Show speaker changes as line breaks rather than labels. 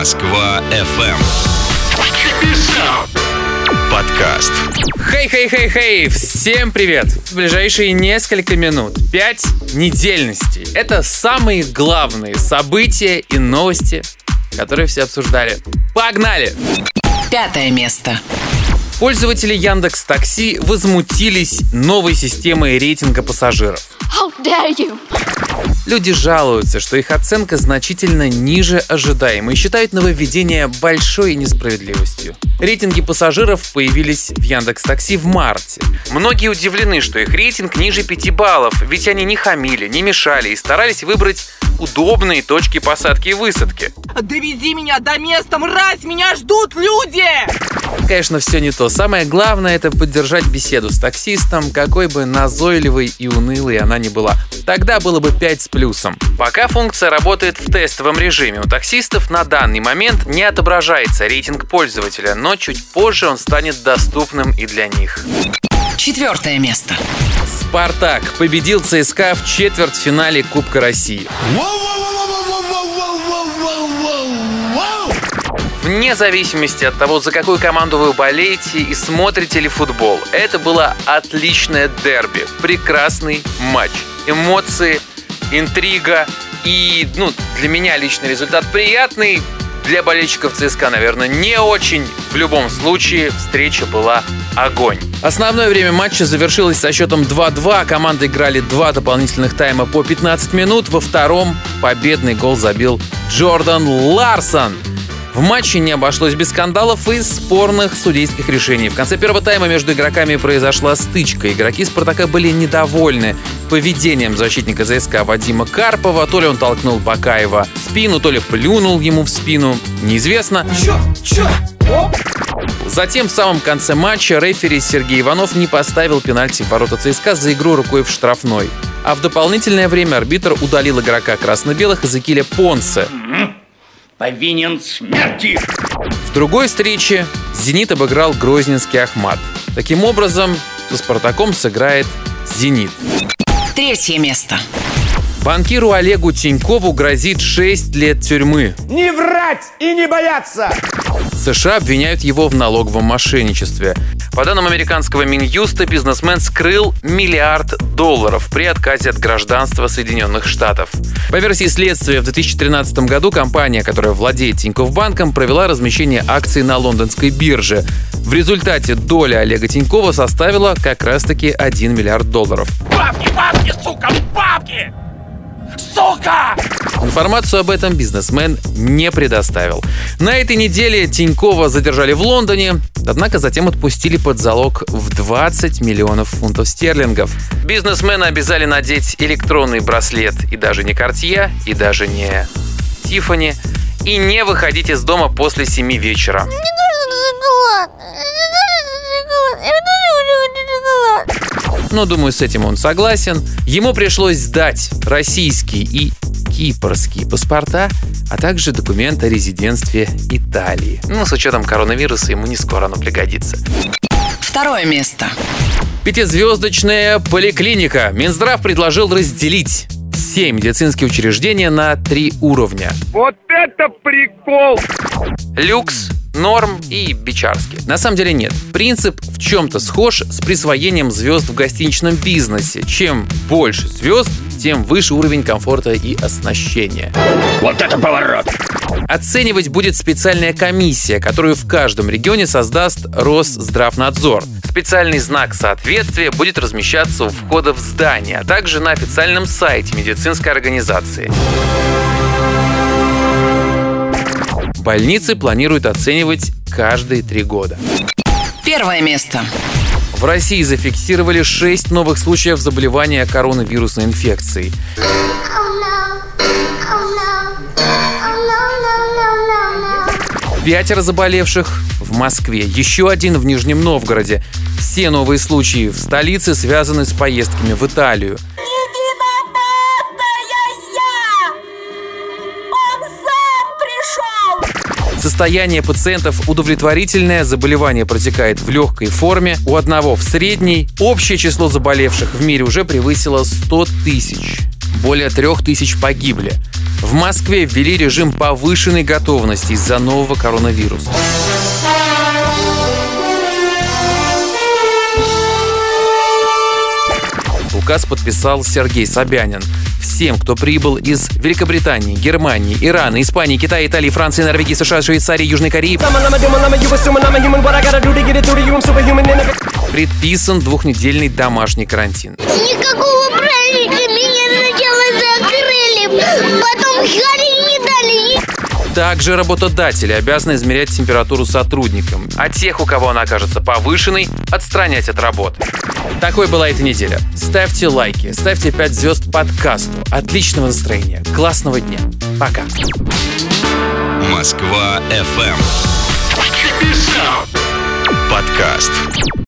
Москва FM. Подкаст.
Хей-хей-хей-хей! Всем привет! В ближайшие несколько минут пять недельностей. Это самые главные события и новости, которые все обсуждали. Погнали!
Пятое место.
Пользователи Яндекс Такси возмутились новой системой рейтинга пассажиров.
How dare you!
Люди жалуются, что их оценка значительно ниже ожидаемой и считают нововведение большой несправедливостью. Рейтинги пассажиров появились в Яндекс Такси в марте. Многие удивлены, что их рейтинг ниже 5 баллов, ведь они не хамили, не мешали и старались выбрать удобные точки посадки и высадки.
Довези меня до места, мразь! Меня ждут люди!
Конечно, все не то. Самое главное это поддержать беседу с таксистом, какой бы назойливой и унылой она ни была. Тогда было бы 5 с плюсом. Пока функция работает в тестовом режиме, у таксистов на данный момент не отображается рейтинг пользователя, но чуть позже он станет доступным и для них.
Четвертое место.
Спартак победил ЦСКА в четвертьфинале Кубка России. Вне зависимости от того, за какую команду вы болеете и смотрите ли футбол, это было отличное дерби, прекрасный матч. Эмоции, интрига и, ну, для меня личный результат приятный, для болельщиков ЦСКА, наверное, не очень. В любом случае, встреча была огонь. Основное время матча завершилось со счетом 2-2. Команды играли два дополнительных тайма по 15 минут. Во втором победный гол забил Джордан Ларсон. В матче не обошлось без скандалов и спорных судейских решений. В конце первого тайма между игроками произошла стычка. Игроки «Спартака» были недовольны поведением защитника ЗСК Вадима Карпова. То ли он толкнул Бакаева в спину, то ли плюнул ему в спину. Неизвестно. Затем в самом конце матча рефери Сергей Иванов не поставил пенальти в ворота ЦСКА за игру рукой в штрафной. А в дополнительное время арбитр удалил игрока красно-белых Эзекиля Понсе.
Повинен смерти.
В другой встрече «Зенит» обыграл Грозненский Ахмат. Таким образом, со «Спартаком» сыграет «Зенит».
Третье место.
Банкиру Олегу Тинькову грозит 6 лет тюрьмы.
Не врать и не бояться!
США обвиняют его в налоговом мошенничестве. По данным американского Минюста, бизнесмен скрыл миллиард долларов при отказе от гражданства Соединенных Штатов. По версии следствия, в 2013 году компания, которая владеет Тинькофф банком, провела размещение акций на лондонской бирже. В результате доля Олега Тинькова составила как раз-таки 1 миллиард долларов.
Бабки, бабки!
Информацию об этом бизнесмен не предоставил. На этой неделе Тинькова задержали в Лондоне, однако затем отпустили под залог в 20 миллионов фунтов стерлингов. Бизнесмена обязали надеть электронный браслет и даже не Cartier, и даже не Тиффани, и не выходить из дома после 7 вечера. Но, думаю, с этим он согласен. Ему пришлось сдать российские и кипрские паспорта, а также документ о резидентстве Италии. Ну, с учетом коронавируса ему не скоро оно пригодится.
Второе место.
Пятизвездочная поликлиника. Минздрав предложил разделить все медицинские учреждения на три уровня.
Вот это прикол!
Люкс, норм и бичарский. На самом деле нет. Принцип в чем-то схож с присвоением звезд в гостиничном бизнесе. Чем больше звезд, тем выше уровень комфорта и оснащения.
Вот это поворот!
Оценивать будет специальная комиссия, которую в каждом регионе создаст Росздравнадзор. Специальный знак соответствия будет размещаться у входа в здание, а также на официальном сайте медицинской организации. Больницы планируют оценивать каждые три года.
Первое место.
В России зафиксировали 6 новых случаев заболевания коронавирусной инфекцией. Пятеро заболевших в Москве, еще один в Нижнем Новгороде. Все новые случаи в столице связаны с поездками в Италию. Состояние пациентов удовлетворительное, заболевание протекает в легкой форме, у одного в средней. Общее число заболевших в мире уже превысило 100 тысяч. Более трех тысяч погибли. В Москве ввели режим повышенной готовности из-за нового коронавируса. Указ подписал Сергей Собянин. Всем, кто прибыл из Великобритании, Германии, Ирана, Испании, Китая, Италии, Франции, Норвегии, США, Швейцарии, Южной Кореи, предписан двухнедельный домашний карантин.
Никакого праздника меня сначала закрыли, потом Харри.
Также работодатели обязаны измерять температуру сотрудникам, а тех, у кого она окажется повышенной, отстранять от работы. Такой была эта неделя. Ставьте лайки, ставьте 5 звезд подкасту. Отличного настроения, классного дня. Пока.
Москва FM. Подкаст.